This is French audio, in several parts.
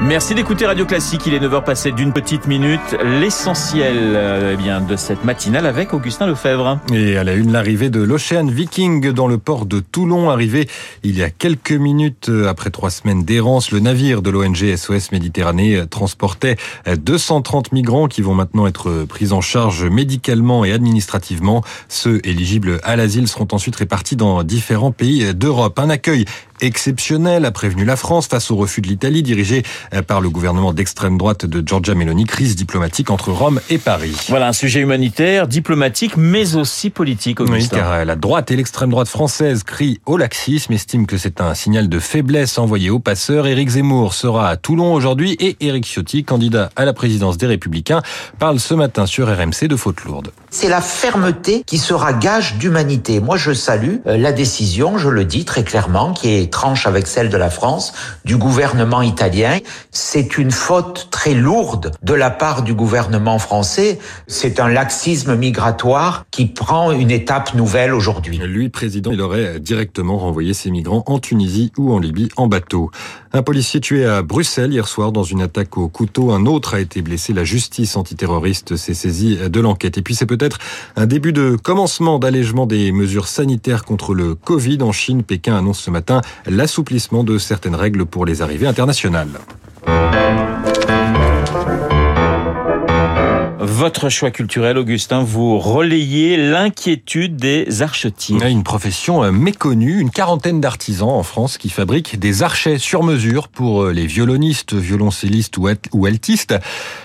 Merci d'écouter Radio Classique. Il est 9h passé d'une petite minute. L'essentiel euh, eh bien de cette matinale avec Augustin Lefebvre. Et à la une, l'arrivée de l'Ocean Viking dans le port de Toulon, arrivé il y a quelques minutes euh, après trois semaines d'errance. Le navire de l'ONG SOS Méditerranée euh, transportait 230 migrants qui vont maintenant être pris en charge médicalement et administrativement. Ceux éligibles à l'asile seront ensuite répartis dans différents pays d'Europe. Un accueil exceptionnel, a prévenu la France face au refus de l'Italie dirigé euh, par le gouvernement d'extrême droite de Giorgia Meloni, crise diplomatique entre Rome et Paris. Voilà un sujet humanitaire, diplomatique, mais aussi politique. Oui, car la droite et l'extrême droite française crient au laxisme, estiment que c'est un signal de faiblesse envoyé aux passeurs. Éric Zemmour sera à Toulon aujourd'hui et Éric Ciotti, candidat à la présidence des Républicains, parle ce matin sur RMC de faute lourde. C'est la fermeté qui sera gage d'humanité. Moi, je salue euh, la décision, je le dis très clairement, qui est tranche avec celle de la France, du gouvernement italien. C'est une faute très lourde de la part du gouvernement français. C'est un laxisme migratoire qui prend une étape nouvelle aujourd'hui. Lui, président, il aurait directement renvoyé ces migrants en Tunisie ou en Libye en bateau. Un policier tué à Bruxelles hier soir dans une attaque au couteau. Un autre a été blessé. La justice antiterroriste s'est saisie de l'enquête. Et puis c'est peut-être un début de commencement d'allègement des mesures sanitaires contre le Covid en Chine. Pékin annonce ce matin l'assouplissement de certaines règles pour les arrivées internationales. Votre choix culturel, Augustin, vous relayez l'inquiétude des archetiers. Une profession euh, méconnue, une quarantaine d'artisans en France qui fabriquent des archets sur mesure pour euh, les violonistes, violoncellistes ou altistes.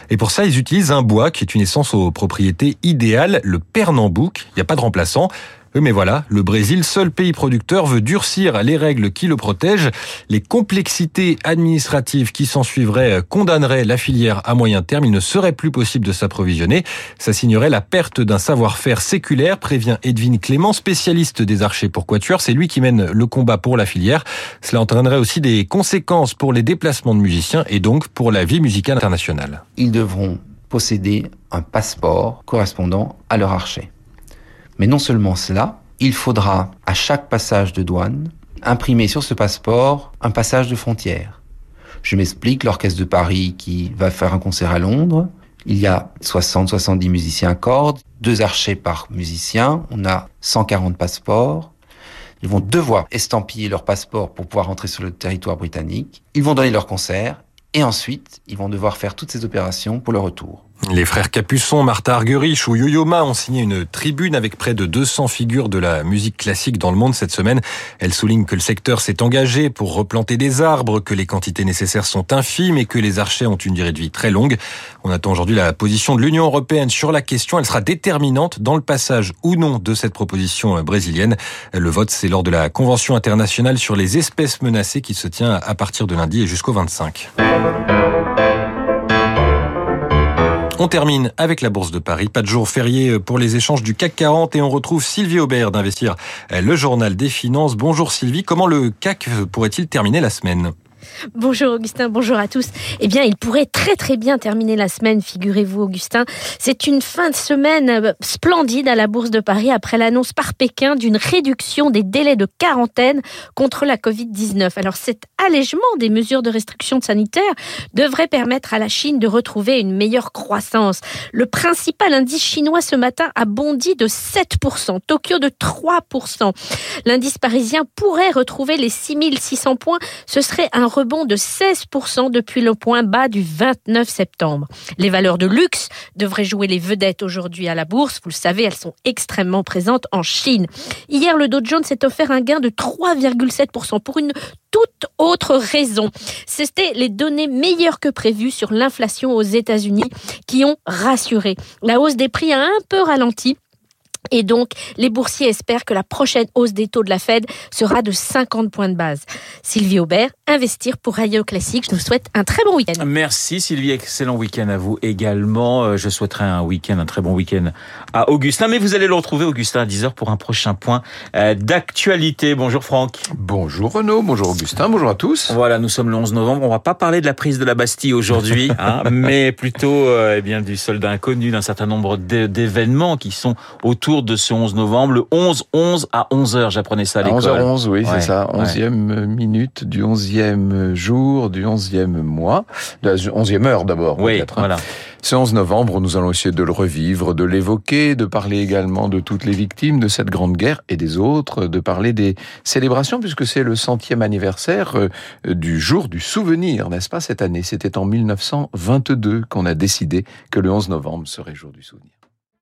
Et pour ça, ils utilisent un bois qui est une essence aux propriétés idéales, le pernambouc. Il n'y a pas de remplaçant. Mais voilà, le Brésil, seul pays producteur, veut durcir les règles qui le protègent. Les complexités administratives qui s'en suivraient condamneraient la filière à moyen terme. Il ne serait plus possible de s'approvisionner. Ça signerait la perte d'un savoir-faire séculaire, prévient Edwin Clément, spécialiste des archers pour quatuor. C'est lui qui mène le combat pour la filière. Cela entraînerait aussi des conséquences pour les déplacements de musiciens et donc pour la vie musicale internationale. Ils devront posséder un passeport correspondant à leur archer. Mais non seulement cela, il faudra à chaque passage de douane imprimer sur ce passeport un passage de frontière. Je m'explique, l'Orchestre de Paris qui va faire un concert à Londres, il y a 60-70 musiciens à cordes, deux archers par musicien, on a 140 passeports. Ils vont devoir estampiller leur passeport pour pouvoir entrer sur le territoire britannique. Ils vont donner leur concert et ensuite, ils vont devoir faire toutes ces opérations pour le retour. Les frères Capuçon, Martha Argerich ou Yo-Yo Ma ont signé une tribune avec près de 200 figures de la musique classique dans le monde cette semaine. Elles soulignent que le secteur s'est engagé pour replanter des arbres, que les quantités nécessaires sont infimes et que les archers ont une durée de vie très longue. On attend aujourd'hui la position de l'Union européenne sur la question. Elle sera déterminante dans le passage ou non de cette proposition brésilienne. Le vote, c'est lors de la Convention internationale sur les espèces menacées qui se tient à partir de lundi et jusqu'au 25. On termine avec la Bourse de Paris. Pas de jour férié pour les échanges du CAC 40 et on retrouve Sylvie Aubert d'Investir, le journal des finances. Bonjour Sylvie, comment le CAC pourrait-il terminer la semaine? Bonjour Augustin, bonjour à tous. Eh bien, il pourrait très très bien terminer la semaine, figurez-vous Augustin. C'est une fin de semaine euh, splendide à la Bourse de Paris après l'annonce par Pékin d'une réduction des délais de quarantaine contre la Covid-19. Alors cet allègement des mesures de restriction sanitaire devrait permettre à la Chine de retrouver une meilleure croissance. Le principal indice chinois ce matin a bondi de 7%, Tokyo de 3%. L'indice parisien pourrait retrouver les 6600 points. Ce serait un rebond de 16% depuis le point bas du 29 septembre. Les valeurs de luxe devraient jouer les vedettes aujourd'hui à la bourse. Vous le savez, elles sont extrêmement présentes en Chine. Hier, le Dow Jones s'est offert un gain de 3,7% pour une toute autre raison. C'était les données meilleures que prévues sur l'inflation aux États-Unis qui ont rassuré. La hausse des prix a un peu ralenti et donc, les boursiers espèrent que la prochaine hausse des taux de la Fed sera de 50 points de base. Sylvie Aubert, investir pour Radio Classique. Je vous souhaite un très bon week-end. Merci Sylvie, excellent week-end à vous également. Euh, je souhaiterais un week-end, un très bon week-end à Augustin. Mais vous allez le retrouver, Augustin, à 10h pour un prochain point euh, d'actualité. Bonjour Franck. Bonjour Renaud, bonjour Augustin, bonjour à tous. Voilà, nous sommes le 11 novembre. On va pas parler de la prise de la Bastille aujourd'hui, hein, mais plutôt euh, eh bien du soldat inconnu, d'un certain nombre d'événements qui sont autour de ce 11 novembre, le 11-11 à 11h, j'apprenais ça à l'école. 11h11, oui, Ouais, c'est ça. ouais. 11e minute du 11e jour du 11e mois, de la 11e heure d'abord. Oui, peut-être, hein. voilà. Ce 11 novembre, nous allons essayer de le revivre, de l'évoquer, de parler également de toutes les victimes de cette grande guerre et des autres, de parler des célébrations, puisque c'est le centième anniversaire euh, du jour du souvenir, n'est-ce pas, cette année C'était en 1922 qu'on a décidé que le 11 novembre serait jour du souvenir.